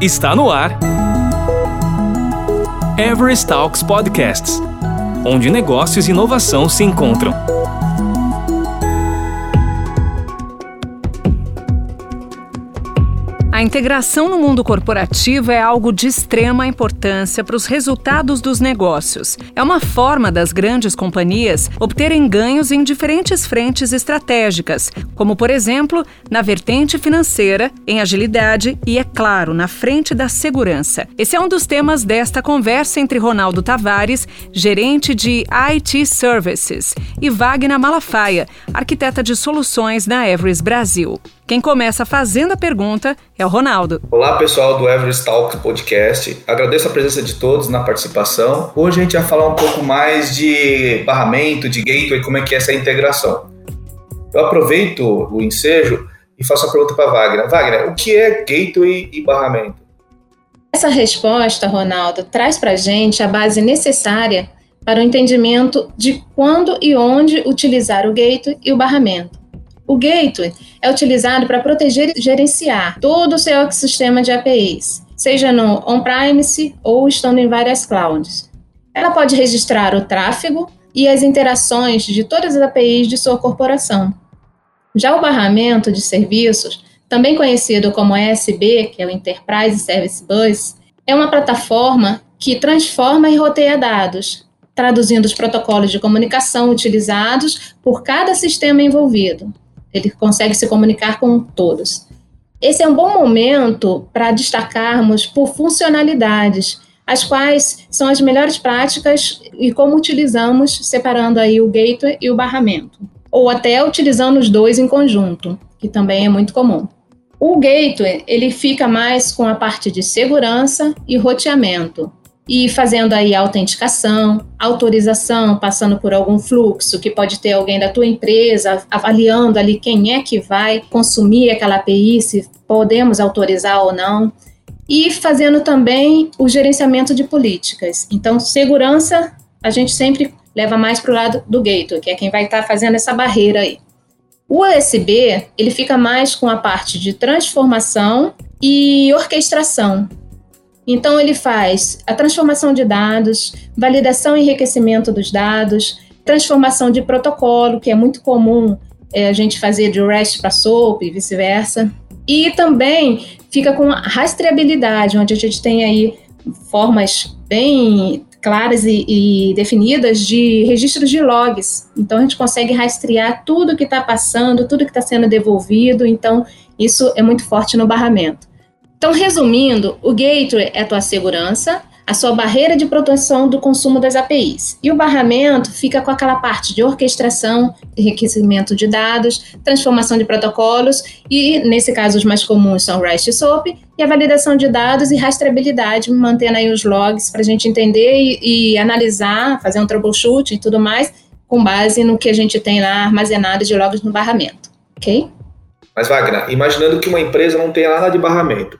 Está no ar. Everest Talks Podcasts onde negócios e inovação se encontram. A integração no mundo corporativo é algo de extrema importância para os resultados dos negócios. É uma forma das grandes companhias obterem ganhos em diferentes frentes estratégicas, como, por exemplo, na vertente financeira, em agilidade e, é claro, na frente da segurança. Esse é um dos temas desta conversa entre Ronaldo Tavares, gerente de IT Services, e Wagner Malafaia, arquiteta de soluções na Everest Brasil. Quem começa fazendo a pergunta é o Ronaldo. Olá, pessoal do Everest Talks Podcast. Agradeço a presença de todos na participação. Hoje a gente vai falar um pouco mais de barramento, de gateway, como é que é essa integração. Eu aproveito o ensejo e faço a pergunta para Wagner. Wagner, o que é gateway e barramento? Essa resposta, Ronaldo, traz para a gente a base necessária para o entendimento de quando e onde utilizar o gateway e o barramento. O gateway é utilizado para proteger e gerenciar todo o seu ecossistema de APIs, seja no on-premise ou estando em várias clouds. Ela pode registrar o tráfego e as interações de todas as APIs de sua corporação. Já o barramento de serviços, também conhecido como ESB, que é o Enterprise Service Bus, é uma plataforma que transforma e roteia dados, traduzindo os protocolos de comunicação utilizados por cada sistema envolvido. Ele consegue se comunicar com todos. Esse é um bom momento para destacarmos por funcionalidades, as quais são as melhores práticas e como utilizamos, separando aí o gateway e o barramento, ou até utilizando os dois em conjunto, que também é muito comum. O gateway, ele fica mais com a parte de segurança e roteamento, e fazendo aí a autenticação, autorização, passando por algum fluxo que pode ter alguém da tua empresa avaliando ali quem é que vai consumir aquela API, se podemos autorizar ou não, e fazendo também o gerenciamento de políticas. Então, segurança a gente sempre leva mais para o lado do gateway, que é quem vai estar tá fazendo essa barreira aí. O USB, ele fica mais com a parte de transformação e orquestração, então, ele faz a transformação de dados, validação e enriquecimento dos dados, transformação de protocolo, que é muito comum é, a gente fazer de REST para SOAP e vice-versa. E também fica com rastreabilidade, onde a gente tem aí formas bem claras e, e, definidas de registros de logs. Então a gente consegue rastrear tudo que está passando, tudo que está sendo devolvido. Então isso é muito forte no barramento. Então, resumindo, o gateway é a tua segurança, a sua barreira de proteção do consumo das APIs. E o barramento fica com aquela parte de orquestração, enriquecimento de dados, transformação de protocolos e, nesse caso, os mais comuns são REST e SOAP, e a validação de dados e rastreabilidade, mantendo aí os logs para a gente entender e, e analisar, fazer um troubleshoot e tudo mais, com base no que a gente tem lá armazenado de logs no barramento, ok? Mas, Wagner, imaginando que uma empresa não tenha nada de barramento,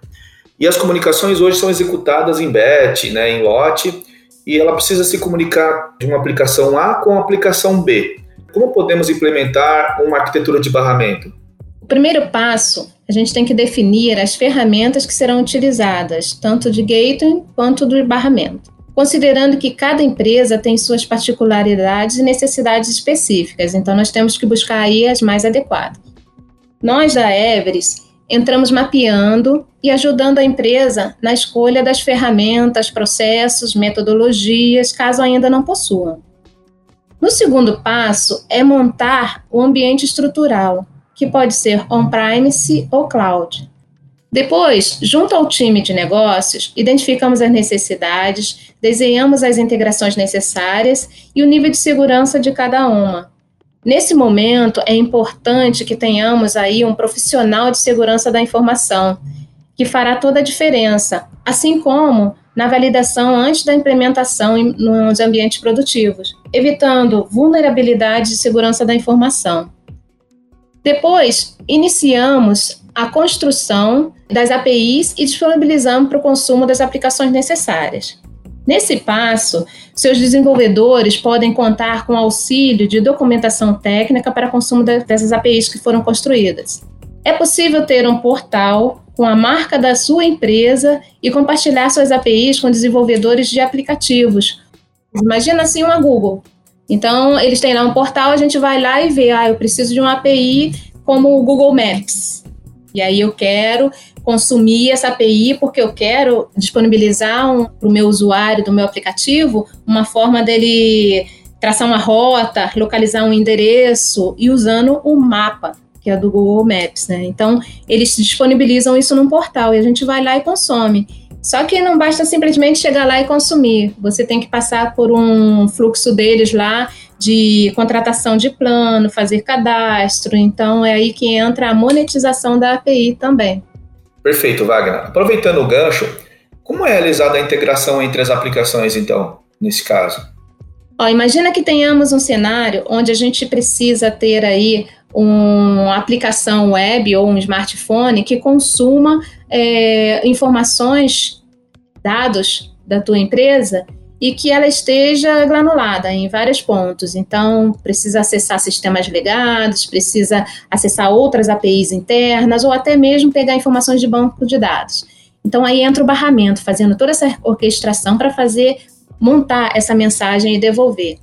e as comunicações hoje são executadas em BET, né, em lote, e ela precisa se comunicar de uma aplicação A com a aplicação B. Como podemos implementar uma arquitetura de barramento? O primeiro passo, a gente tem que definir as ferramentas que serão utilizadas, tanto de gateway quanto do barramento. Considerando que cada empresa tem suas particularidades e necessidades específicas, então nós temos que buscar aí as mais adequadas. Nós da Everest entramos mapeando e ajudando a empresa na escolha das ferramentas, processos, metodologias, caso ainda não possuam. No segundo passo é montar o ambiente estrutural, que pode ser on-premise ou cloud. Depois, junto ao time de negócios, identificamos as necessidades, desenhamos as integrações necessárias e o nível de segurança de cada uma, Nesse momento, é importante que tenhamos aí um profissional de segurança da informação, que fará toda a diferença, assim como na validação antes da implementação nos ambientes produtivos, evitando vulnerabilidade de segurança da informação. Depois, iniciamos a construção das APIs e disponibilizamos para o consumo das aplicações necessárias. Nesse passo, seus desenvolvedores podem contar com auxílio de documentação técnica para consumo dessas APIs que foram construídas. É possível ter um portal com a marca da sua empresa e compartilhar suas APIs com desenvolvedores de aplicativos. Imagina assim uma Google. Então, eles têm lá um portal, a gente vai lá e vê, ah, eu preciso de uma API como o Google Maps. E aí eu quero consumir essa API porque eu quero disponibilizar um, para o meu usuário do meu aplicativo uma forma dele traçar uma rota, localizar um endereço e usando o mapa que é do Google Maps, né? Então eles disponibilizam isso num portal e a gente vai lá e consome. Só que não basta simplesmente chegar lá e consumir. Você tem que passar por um fluxo deles lá de contratação de plano, fazer cadastro. Então é aí que entra a monetização da API também. Perfeito, Wagner. Aproveitando o gancho, como é realizada a integração entre as aplicações, então, nesse caso? Ó, imagina que tenhamos um cenário onde a gente precisa ter aí uma aplicação web ou um smartphone que consuma é, informações, dados da tua empresa e que ela esteja granulada em vários pontos. Então, precisa acessar sistemas legados, precisa acessar outras APIs internas ou até mesmo pegar informações de banco de dados. Então, aí entra o barramento, fazendo toda essa orquestração para fazer montar essa mensagem e devolver.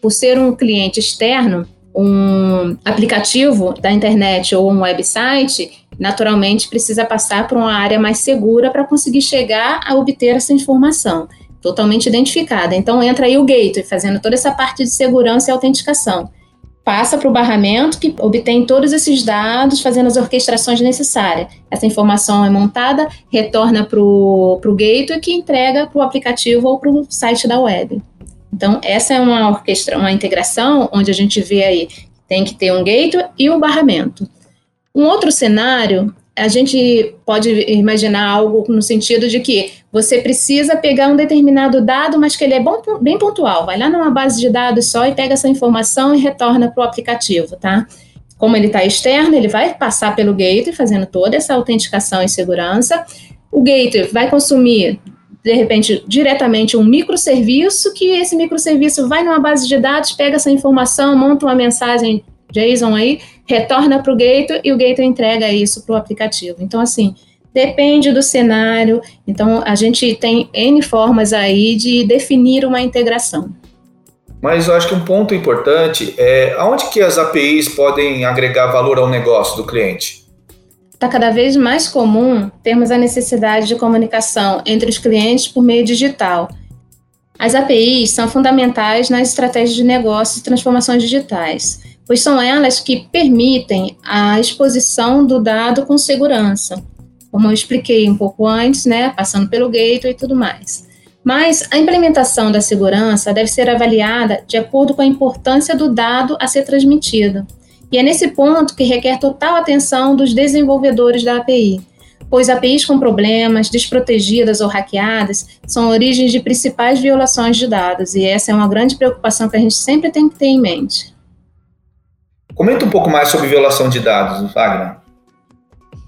Por ser um cliente externo, um aplicativo da internet ou um website, naturalmente precisa passar por uma área mais segura para conseguir chegar a obter essa informação totalmente identificada. Então entra aí o gateway, fazendo toda essa parte de segurança e autenticação. Passa para o barramento, que obtém todos esses dados, fazendo as orquestrações necessárias. Essa informação é montada, retorna para o gateway, que entrega para o aplicativo ou para o site da web. Então, essa é uma orquestra, uma integração onde a gente vê aí tem que ter um gateway e o barramento. Um outro cenário a gente pode imaginar algo no sentido de que você precisa pegar um determinado dado, mas que ele é bom, bem pontual. Vai lá numa base de dados só e pega essa informação e retorna para o aplicativo, tá? Como ele está externo, ele vai passar pelo gateway, fazendo toda essa autenticação e segurança. O gateway vai consumir, de repente, diretamente um microserviço, que esse microserviço vai numa base de dados, pega essa informação, monta uma mensagem JSON aí, retorna para o gateway e o gateway entrega isso para o aplicativo. Então, assim, depende do cenário. Então, a gente tem N formas aí de definir uma integração. Mas eu acho que um ponto importante é aonde que as APIs podem agregar valor ao negócio do cliente? Está cada vez mais comum termos a necessidade de comunicação entre os clientes por meio digital. As APIs são fundamentais nas estratégias de negócios e transformações digitais pois são elas que permitem a exposição do dado com segurança, como eu expliquei um pouco antes, né, passando pelo gateway e tudo mais. Mas a implementação da segurança deve ser avaliada de acordo com a importância do dado a ser transmitido. E é nesse ponto que requer total atenção dos desenvolvedores da API, pois APIs com problemas, desprotegidas ou hackeadas são origens de principais violações de dados, e essa é uma grande preocupação que a gente sempre tem que ter em mente. Comenta um pouco mais sobre violação de dados, Wagner.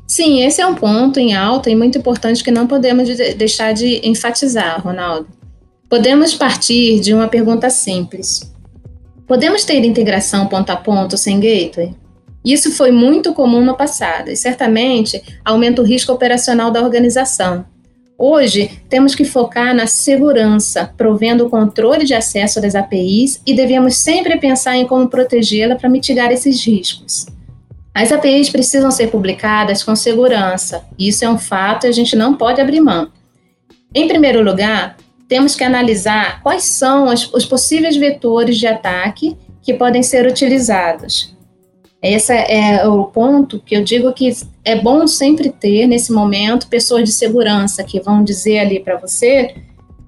Sim, esse é um ponto em alta e muito importante que não podemos deixar de enfatizar, Ronaldo. Podemos partir de uma pergunta simples. Podemos ter integração ponto a ponto sem gateway? Isso foi muito comum no passado e certamente aumenta o risco operacional da organização, Hoje, temos que focar na segurança, provendo o controle de acesso das APIs e devemos sempre pensar em como protegê-la para mitigar esses riscos. As APIs precisam ser publicadas com segurança, isso é um fato e a gente não pode abrir mão. Em primeiro lugar, temos que analisar quais são os possíveis vetores de ataque que podem ser utilizados. Esse é o ponto que eu digo que é bom sempre ter nesse momento pessoas de segurança que vão dizer ali para você,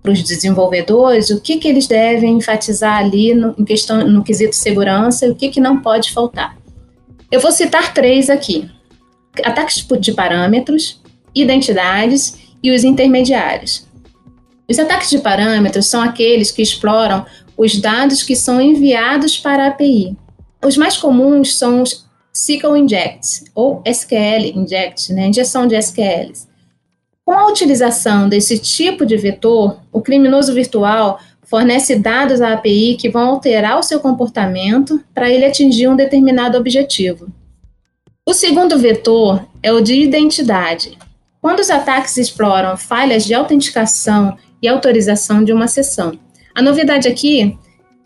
para os desenvolvedores, o que, que eles devem enfatizar ali no, em questão, no quesito segurança e o que, que não pode faltar. Eu vou citar três aqui: ataques de parâmetros, identidades e os intermediários. Os ataques de parâmetros são aqueles que exploram os dados que são enviados para a API os mais comuns são os SQL injects ou SQL inject, né, injeção de SQLs. Com a utilização desse tipo de vetor, o criminoso virtual fornece dados à API que vão alterar o seu comportamento para ele atingir um determinado objetivo. O segundo vetor é o de identidade. Quando os ataques exploram falhas de autenticação e autorização de uma sessão. A novidade aqui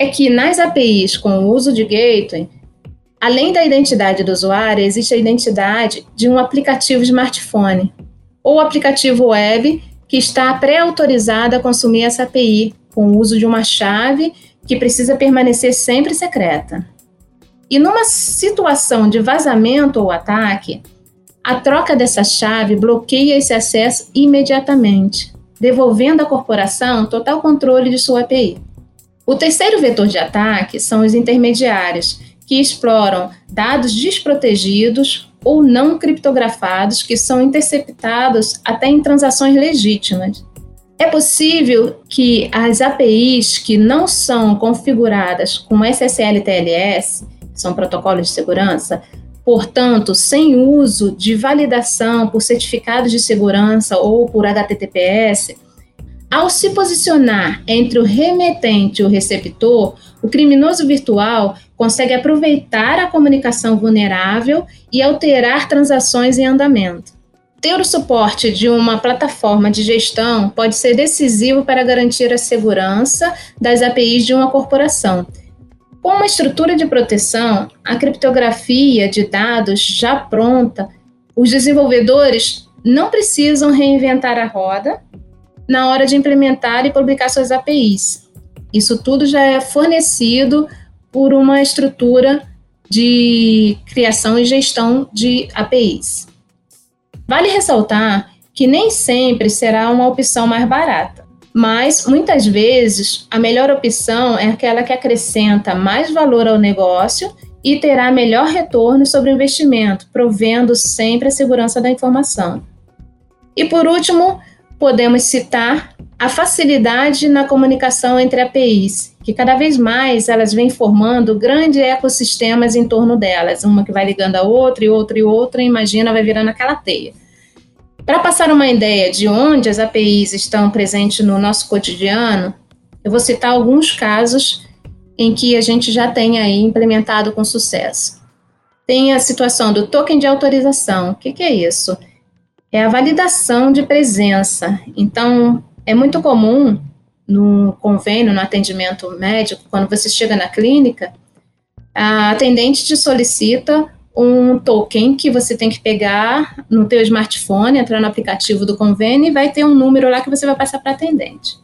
é que nas APIs com o uso de gateway, além da identidade do usuário, existe a identidade de um aplicativo smartphone ou aplicativo web que está pré-autorizado a consumir essa API com o uso de uma chave que precisa permanecer sempre secreta. E numa situação de vazamento ou ataque, a troca dessa chave bloqueia esse acesso imediatamente, devolvendo à corporação total controle de sua API. O terceiro vetor de ataque são os intermediários, que exploram dados desprotegidos ou não criptografados que são interceptados até em transações legítimas. É possível que as APIs que não são configuradas com SSL-TLS, que são protocolos de segurança, portanto, sem uso de validação por certificados de segurança ou por HTTPS, ao se posicionar entre o remetente e o receptor, o criminoso virtual consegue aproveitar a comunicação vulnerável e alterar transações em andamento. Ter o suporte de uma plataforma de gestão pode ser decisivo para garantir a segurança das APIs de uma corporação. Com uma estrutura de proteção, a criptografia de dados já pronta, os desenvolvedores não precisam reinventar a roda na hora de implementar e publicar suas APIs. Isso tudo já é fornecido por uma estrutura de criação e gestão de APIs. Vale ressaltar que nem sempre será uma opção mais barata, mas muitas vezes a melhor opção é aquela que acrescenta mais valor ao negócio e terá melhor retorno sobre o investimento, provendo sempre a segurança da informação. E por último, podemos citar a facilidade na comunicação entre APIs, que cada vez mais elas vêm formando grandes ecossistemas em torno delas, uma que vai ligando a outra e outra e outra, imagina, vai virando aquela teia. Para passar uma ideia de onde as APIs estão presentes no nosso cotidiano, eu vou citar alguns casos em que a gente já tem aí implementado com sucesso. Tem a situação do token de autorização. O que, que é isso? É a validação de presença. Então, é muito comum no convênio, no atendimento médico, quando você chega na clínica, a atendente te solicita um token que você tem que pegar no teu smartphone, entrar no aplicativo do convênio e vai ter um número lá que você vai passar para a atendente.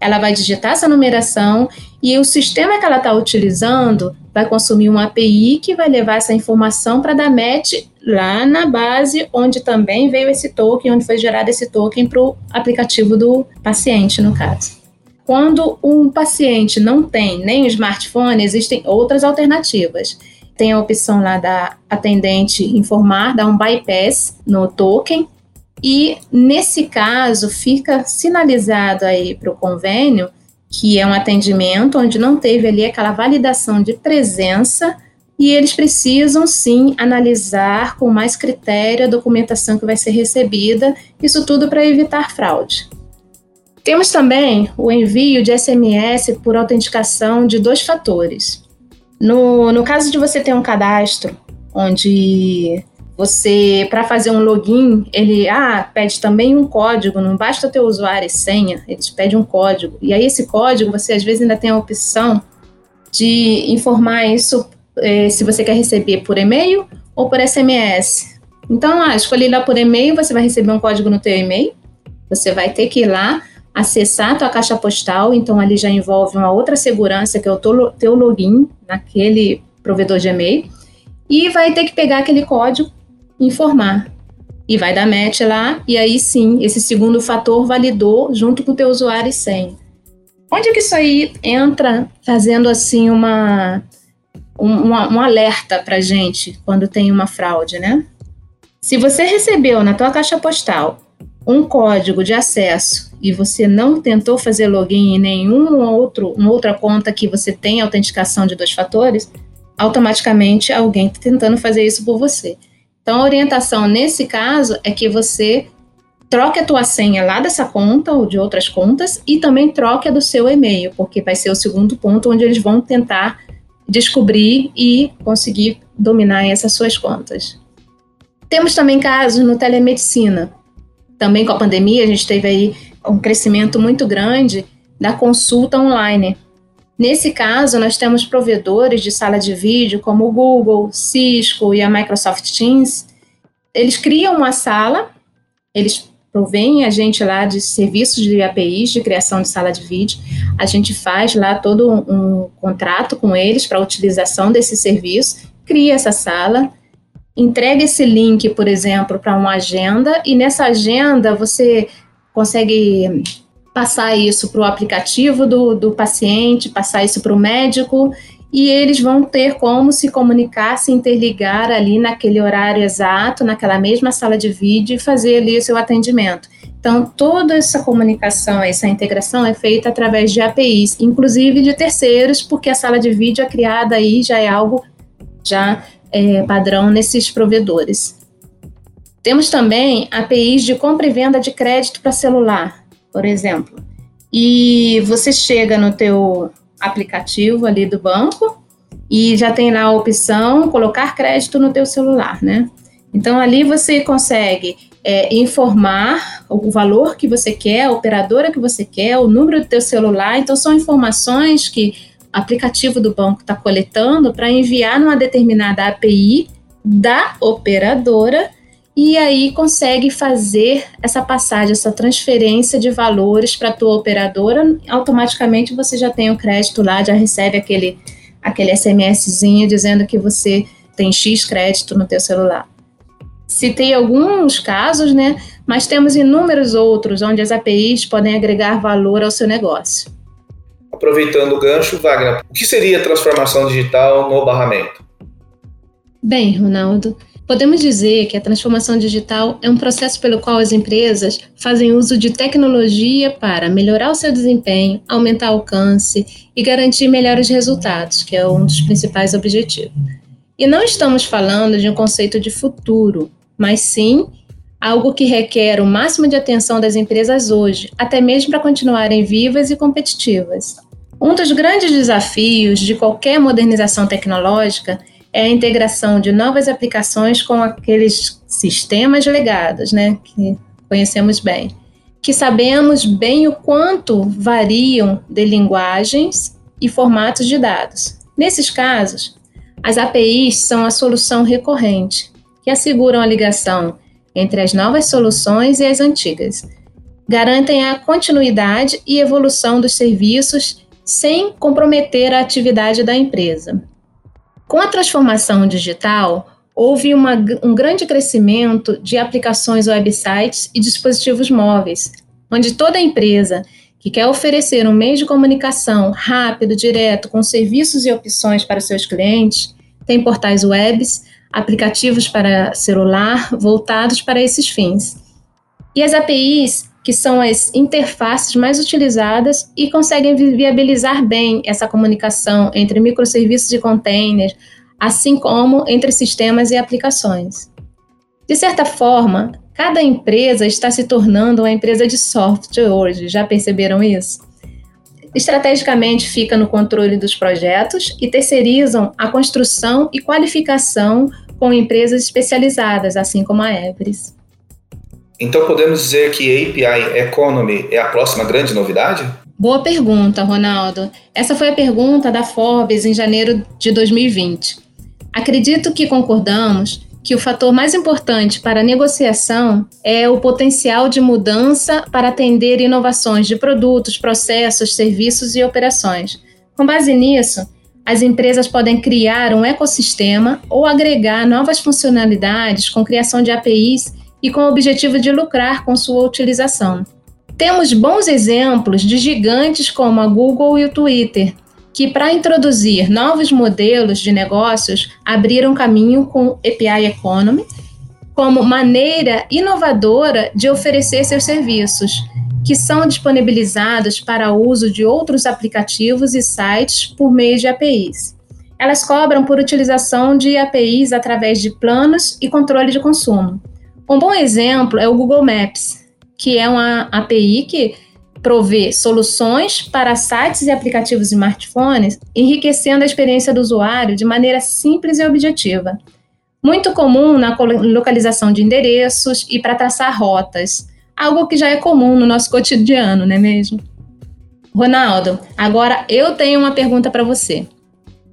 Ela vai digitar essa numeração e o sistema que ela está utilizando vai consumir uma API que vai levar essa informação para dar match lá na base onde também veio esse token, onde foi gerado esse token para o aplicativo do paciente, no caso. Quando um paciente não tem nem smartphone, existem outras alternativas. Tem a opção lá da atendente informar, dar um bypass no token, e nesse caso fica sinalizado aí para o convênio que é um atendimento onde não teve ali aquela validação de presença e eles precisam sim analisar com mais critério a documentação que vai ser recebida, isso tudo para evitar fraude. Temos também o envio de SMS por autenticação de dois fatores. No, no caso de você ter um cadastro onde você, para fazer um login, ele ah, pede também um código, não basta ter usuário e senha, ele te pede um código. E aí, esse código, você às vezes ainda tem a opção de informar isso eh, se você quer receber por e-mail ou por SMS. Então, ah, escolhi lá por e-mail, você vai receber um código no teu e-mail, você vai ter que ir lá acessar a tua caixa postal, então ali já envolve uma outra segurança, que é o teu login naquele provedor de e-mail, e vai ter que pegar aquele código informar. E vai dar match lá, e aí sim, esse segundo fator validou junto com o teu usuário e senha. Onde é que isso aí entra fazendo assim uma, um, um alerta para gente quando tem uma fraude, né? Se você recebeu na tua caixa postal um código de acesso e você não tentou fazer login em nenhum outro, uma outra conta que você tem autenticação de dois fatores, automaticamente alguém está tentando fazer isso por você. Então, a orientação nesse caso é que você troque a tua senha lá dessa conta ou de outras contas e também troque a do seu e-mail, porque vai ser o segundo ponto onde eles vão tentar descobrir e conseguir dominar essas suas contas. Temos também casos no telemedicina. Também com a pandemia, a gente teve aí um crescimento muito grande da consulta online. Nesse caso, nós temos provedores de sala de vídeo como o Google, Cisco e a Microsoft Teams. Eles criam uma sala, eles provém a gente lá de serviços de APIs de criação de sala de vídeo. A gente faz lá todo um, um contrato com eles para utilização desse serviço, cria essa sala, entrega esse link, por exemplo, para uma agenda e nessa agenda você consegue passar isso para o aplicativo do, do paciente, passar isso para o médico e eles vão ter como se comunicar, se interligar ali naquele horário exato, naquela mesma sala de vídeo e fazer ali o seu atendimento. Então, toda essa comunicação, essa integração é feita através de APIs, inclusive de terceiros, porque a sala de vídeo é criada aí, já é algo já é, padrão nesses provedores. Temos também APIs de compra e venda de crédito para celular, por exemplo. E você chega no teu aplicativo ali do banco e já tem lá a opção colocar crédito no teu celular, né? Então ali você consegue é, informar o valor que você quer, a operadora que você quer, o número do teu celular. Então são informações que o aplicativo do banco está coletando para enviar numa determinada API da operadora e aí consegue fazer essa passagem, essa transferência de valores para a tua operadora, automaticamente você já tem o crédito lá, já recebe aquele, aquele SMSzinho dizendo que você tem X crédito no teu celular. Citei alguns casos, né, mas temos inúmeros outros onde as APIs podem agregar valor ao seu negócio. Aproveitando o gancho, Wagner, o que seria transformação digital no barramento? Bem, Ronaldo, Podemos dizer que a transformação digital é um processo pelo qual as empresas fazem uso de tecnologia para melhorar o seu desempenho, aumentar o alcance e garantir melhores resultados, que é um dos principais objetivos. E não estamos falando de um conceito de futuro, mas sim algo que requer o máximo de atenção das empresas hoje, até mesmo para continuarem vivas e competitivas. Um dos grandes desafios de qualquer modernização tecnológica é a integração de novas aplicações com aqueles sistemas legados, né, que conhecemos bem, que sabemos bem o quanto variam de linguagens e formatos de dados. Nesses casos, as APIs são a solução recorrente, que asseguram a ligação entre as novas soluções e as antigas. Garantem a continuidade e evolução dos serviços sem comprometer a atividade da empresa. Com a transformação digital, houve uma, um grande crescimento de aplicações websites e dispositivos móveis, onde toda empresa que quer oferecer um meio de comunicação rápido, direto, com serviços e opções para seus clientes, tem portais webs, aplicativos para celular voltados para esses fins. E as APIs, que são as interfaces mais utilizadas e conseguem viabilizar bem essa comunicação entre microserviços e containers, assim como entre sistemas e aplicações. De certa forma, cada empresa está se tornando uma empresa de software hoje, já perceberam isso? Estrategicamente fica no controle dos projetos e terceirizam a construção e qualificação com empresas especializadas, assim como a Everest. Então podemos dizer que API Economy é a próxima grande novidade? Boa pergunta, Ronaldo. Essa foi a pergunta da Forbes em janeiro de 2020. Acredito que concordamos que o fator mais importante para a negociação é o potencial de mudança para atender inovações de produtos, processos, serviços e operações. Com base nisso, as empresas podem criar um ecossistema ou agregar novas funcionalidades com criação de APIs e com o objetivo de lucrar com sua utilização. Temos bons exemplos de gigantes como a Google e o Twitter, que, para introduzir novos modelos de negócios, abriram caminho com API Economy como maneira inovadora de oferecer seus serviços, que são disponibilizados para uso de outros aplicativos e sites por meio de APIs. Elas cobram por utilização de APIs através de planos e controle de consumo. Um bom exemplo é o Google Maps, que é uma API que provê soluções para sites e aplicativos smartphones, enriquecendo a experiência do usuário de maneira simples e objetiva. muito comum na localização de endereços e para traçar rotas, algo que já é comum no nosso cotidiano, não é mesmo? Ronaldo, agora eu tenho uma pergunta para você.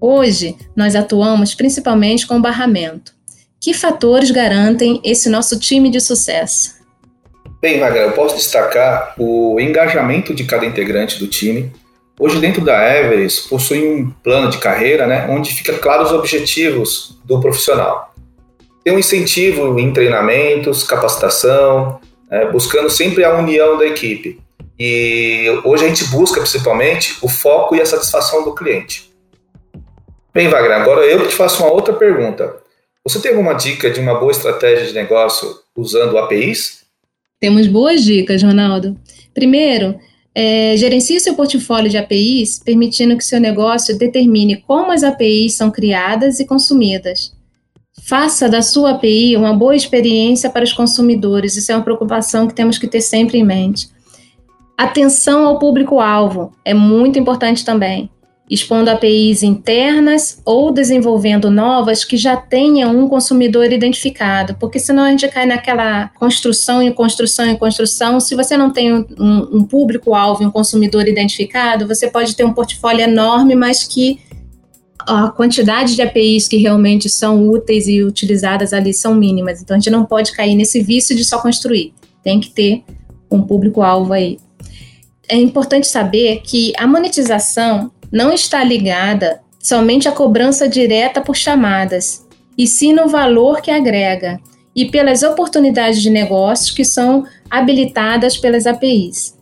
Hoje, nós atuamos principalmente com barramento. Que fatores garantem esse nosso time de sucesso? Bem, Wagner, eu posso destacar o engajamento de cada integrante do time. Hoje, dentro da Everest, possui um plano de carreira né, onde fica claro os objetivos do profissional. Tem um incentivo em treinamentos, capacitação, é, buscando sempre a união da equipe. E hoje a gente busca principalmente o foco e a satisfação do cliente. Bem, Wagner, agora eu te faço uma outra pergunta. Você tem alguma dica de uma boa estratégia de negócio usando APIs? Temos boas dicas, Ronaldo. Primeiro, é, gerencie seu portfólio de APIs, permitindo que seu negócio determine como as APIs são criadas e consumidas. Faça da sua API uma boa experiência para os consumidores, isso é uma preocupação que temos que ter sempre em mente. Atenção ao público-alvo é muito importante também, expondo APIs internas ou desenvolvendo novas que já tenham um consumidor identificado, porque senão a gente cai naquela construção e construção e construção. Se você não tem um, um público-alvo um consumidor identificado, você pode ter um portfólio enorme, mas que a quantidade de APIs que realmente são úteis e utilizadas ali são mínimas. Então a gente não pode cair nesse vício de só construir. Tem que ter um público-alvo aí é importante saber que a monetização não está ligada somente à cobrança direta por chamadas, e sim no valor que agrega e pelas oportunidades de negócios que são habilitadas pelas APIs.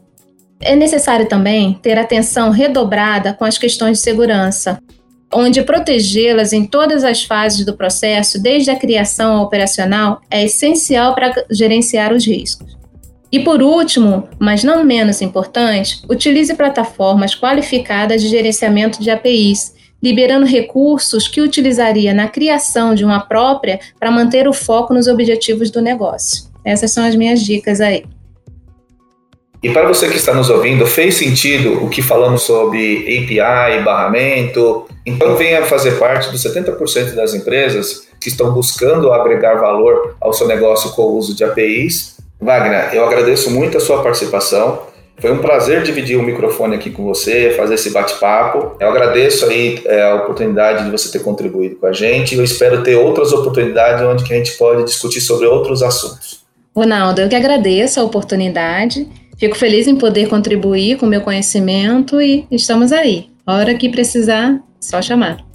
É necessário também ter atenção redobrada com as questões de segurança, onde protegê-las em todas as fases do processo, desde a criação ao operacional, é essencial para gerenciar os riscos. E por último, mas não menos importante, utilize plataformas qualificadas de gerenciamento de APIs, liberando recursos que utilizaria na criação de uma própria para manter o foco nos objetivos do negócio. Essas são as minhas dicas aí. E para você que está nos ouvindo, fez sentido o que falamos sobre API, barramento? Então venha fazer parte dos 70% das empresas que estão buscando agregar valor ao seu negócio com o uso de APIs Wagner, eu agradeço muito a sua participação. Foi um prazer dividir o microfone aqui com você, fazer esse bate-papo. Eu agradeço aí é, a oportunidade de você ter contribuído com a gente. Eu espero ter outras oportunidades onde a gente pode discutir sobre outros assuntos. Ronaldo, eu que agradeço a oportunidade. Fico feliz em poder contribuir com o meu conhecimento e estamos aí. A hora que precisar, só chamar.